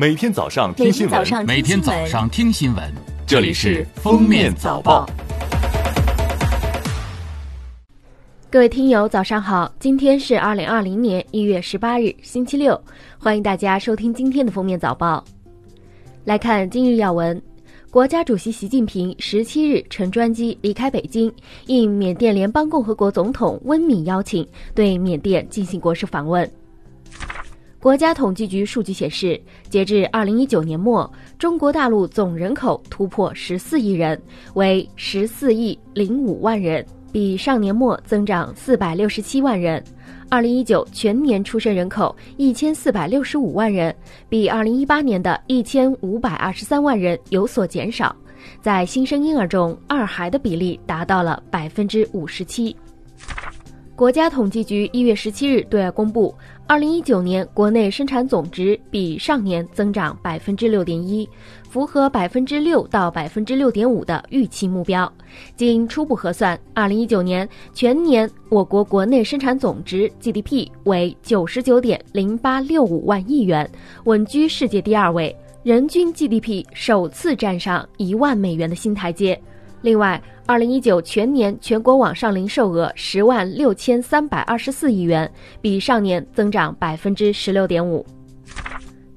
每天早上听新闻，每天早上听新闻，这里是《封面早报》。各位听友，早上好！今天是二零二零年一月十八日，星期六，欢迎大家收听今天的《封面早报》。来看今日要闻：国家主席习近平十七日乘专机离开北京，应缅甸联邦共和国总统温敏邀请，对缅甸进行国事访问。国家统计局数据显示，截至二零一九年末，中国大陆总人口突破十四亿人，为十四亿零五万人，比上年末增长四百六十七万人。二零一九全年出生人口一千四百六十五万人，比二零一八年的一千五百二十三万人有所减少。在新生婴儿中，二孩的比例达到了百分之五十七。国家统计局一月十七日对外公布。二零一九年国内生产总值比上年增长百分之六点一，符合百分之六到百分之六点五的预期目标。经初步核算，二零一九年全年我国国内生产总值 GDP 为九十九点零八六五万亿元，稳居世界第二位，人均 GDP 首次站上一万美元的新台阶。另外，二零一九全年全国网上零售额十万六千三百二十四亿元，比上年增长百分之十六点五。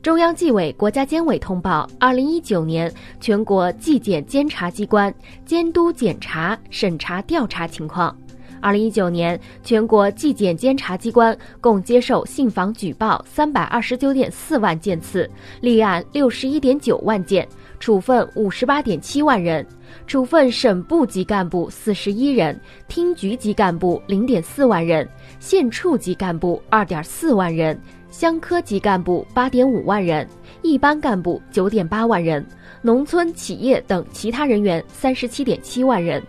中央纪委国家监委通报二零一九年全国纪检监察机关监督检查审查调查情况。二零一九年全国纪检监察机关共接受信访举报三百二十九点四万件次，立案六十一点九万件。处分五十八点七万人，处分省部级干部四十一人，厅局级干部零点四万人，县处级干部二点四万人，乡科级干部八点五万人，一般干部九点八万人，农村企业等其他人员三十七点七万人。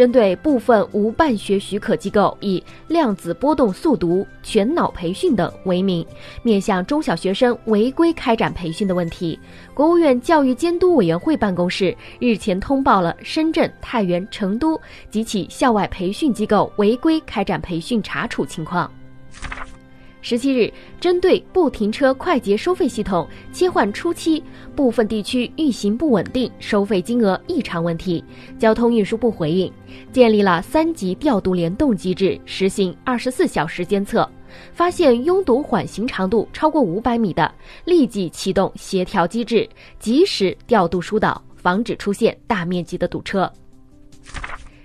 针对部分无办学许可机构以量子波动速读、全脑培训等为名，面向中小学生违规开展培训的问题，国务院教育监督委员会办公室日前通报了深圳、太原、成都几起校外培训机构违规开展培训查处情况。十七日，针对不停车快捷收费系统切换初期部分地区运行不稳定、收费金额异常问题，交通运输部回应，建立了三级调度联动机制，实行二十四小时监测，发现拥堵缓行长度超过五百米的，立即启动协调机制，及时调度疏导，防止出现大面积的堵车。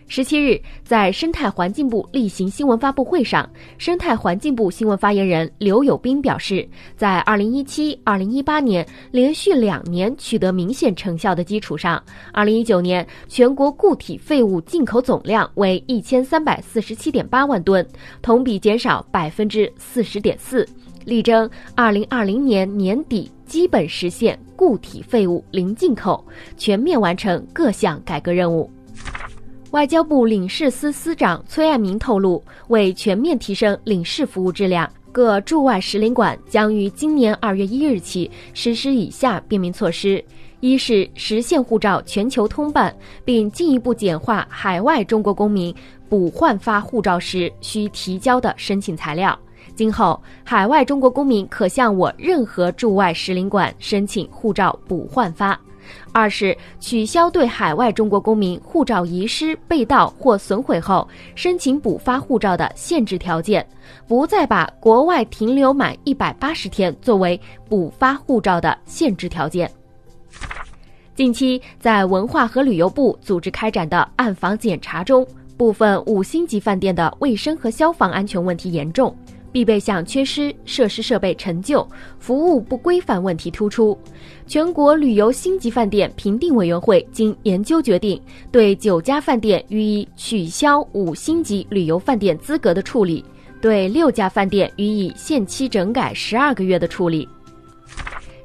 十七日，在生态环境部例行新闻发布会上，生态环境部新闻发言人刘友斌表示，在二零一七、二零一八年连续两年取得明显成效的基础上，二零一九年全国固体废物进口总量为一千三百四十七点八万吨，同比减少百分之四十点四，力争二零二零年年底基本实现固体废物零进口，全面完成各项改革任务。外交部领事司司长崔爱民透露，为全面提升领事服务质量，各驻外使领馆将于今年二月一日起实施以下便民措施：一是实现护照全球通办，并进一步简化海外中国公民补换发护照时需提交的申请材料，今后海外中国公民可向我任何驻外使领馆申请护照补换发。二是取消对海外中国公民护照遗失、被盗或损毁后申请补发护照的限制条件，不再把国外停留满一百八十天作为补发护照的限制条件。近期，在文化和旅游部组织开展的暗访检查中，部分五星级饭店的卫生和消防安全问题严重。必备项缺失、设施设备陈旧、服务不规范问题突出。全国旅游星级饭店评定委员会经研究决定，对九家饭店予以取消五星级旅游饭店资格的处理，对六家饭店予以限期整改十二个月的处理。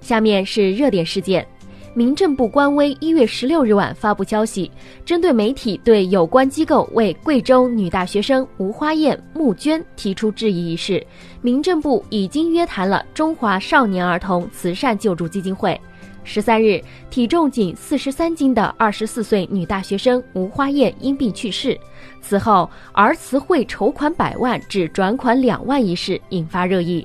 下面是热点事件。民政部官微一月十六日晚发布消息，针对媒体对有关机构为贵州女大学生吴花艳募捐提出质疑一事，民政部已经约谈了中华少年儿童慈善救助基金会。十三日，体重仅四十三斤的二十四岁女大学生吴花艳因病去世。此后，儿慈会筹款百万至转款两万一事引发热议。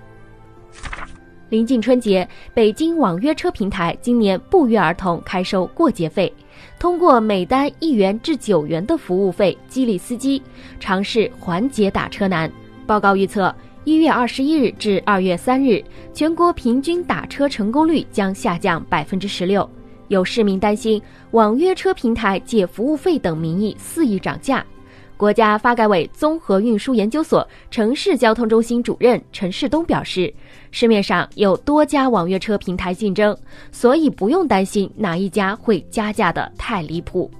临近春节，北京网约车平台今年不约而同开收过节费，通过每单一元至九元的服务费激励司机尝试缓解打车难。报告预测，一月二十一日至二月三日，全国平均打车成功率将下降百分之十六。有市民担心网约车平台借服务费等名义肆意涨价。国家发改委综合运输研究所城市交通中心主任陈世东表示，市面上有多家网约车平台竞争，所以不用担心哪一家会加价的太离谱。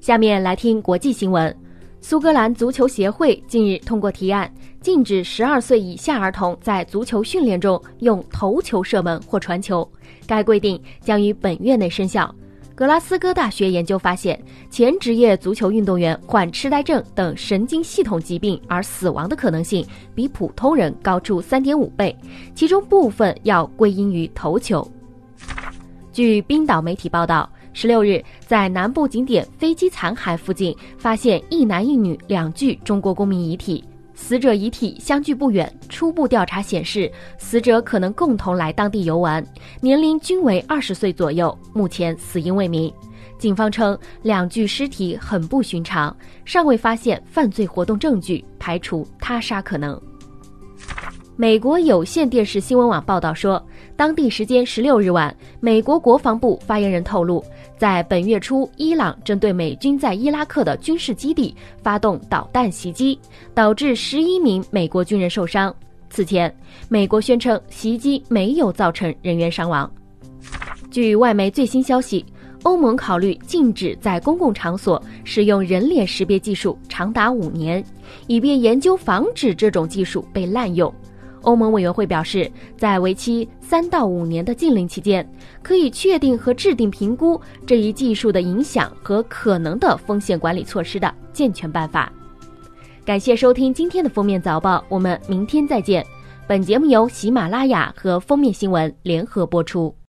下面来听国际新闻。苏格兰足球协会近日通过提案，禁止十二岁以下儿童在足球训练中用头球射门或传球。该规定将于本月内生效。格拉斯哥大学研究发现，前职业足球运动员患痴呆症等神经系统疾病而死亡的可能性比普通人高出三点五倍，其中部分要归因于头球。据冰岛媒体报道。十六日，在南部景点飞机残骸附近发现一男一女两具中国公民遗体，死者遗体相距不远。初步调查显示，死者可能共同来当地游玩，年龄均为二十岁左右。目前死因未明。警方称，两具尸体很不寻常，尚未发现犯罪活动证据，排除他杀可能。美国有线电视新闻网报道说，当地时间十六日晚，美国国防部发言人透露，在本月初，伊朗针对美军在伊拉克的军事基地发动导弹袭击，导致十一名美国军人受伤。此前，美国宣称袭击没有造成人员伤亡。据外媒最新消息，欧盟考虑禁止在公共场所使用人脸识别技术长达五年，以便研究防止这种技术被滥用。欧盟委员会表示，在为期三到五年的禁令期间，可以确定和制定评估这一技术的影响和可能的风险管理措施的健全办法。感谢收听今天的封面早报，我们明天再见。本节目由喜马拉雅和封面新闻联合播出。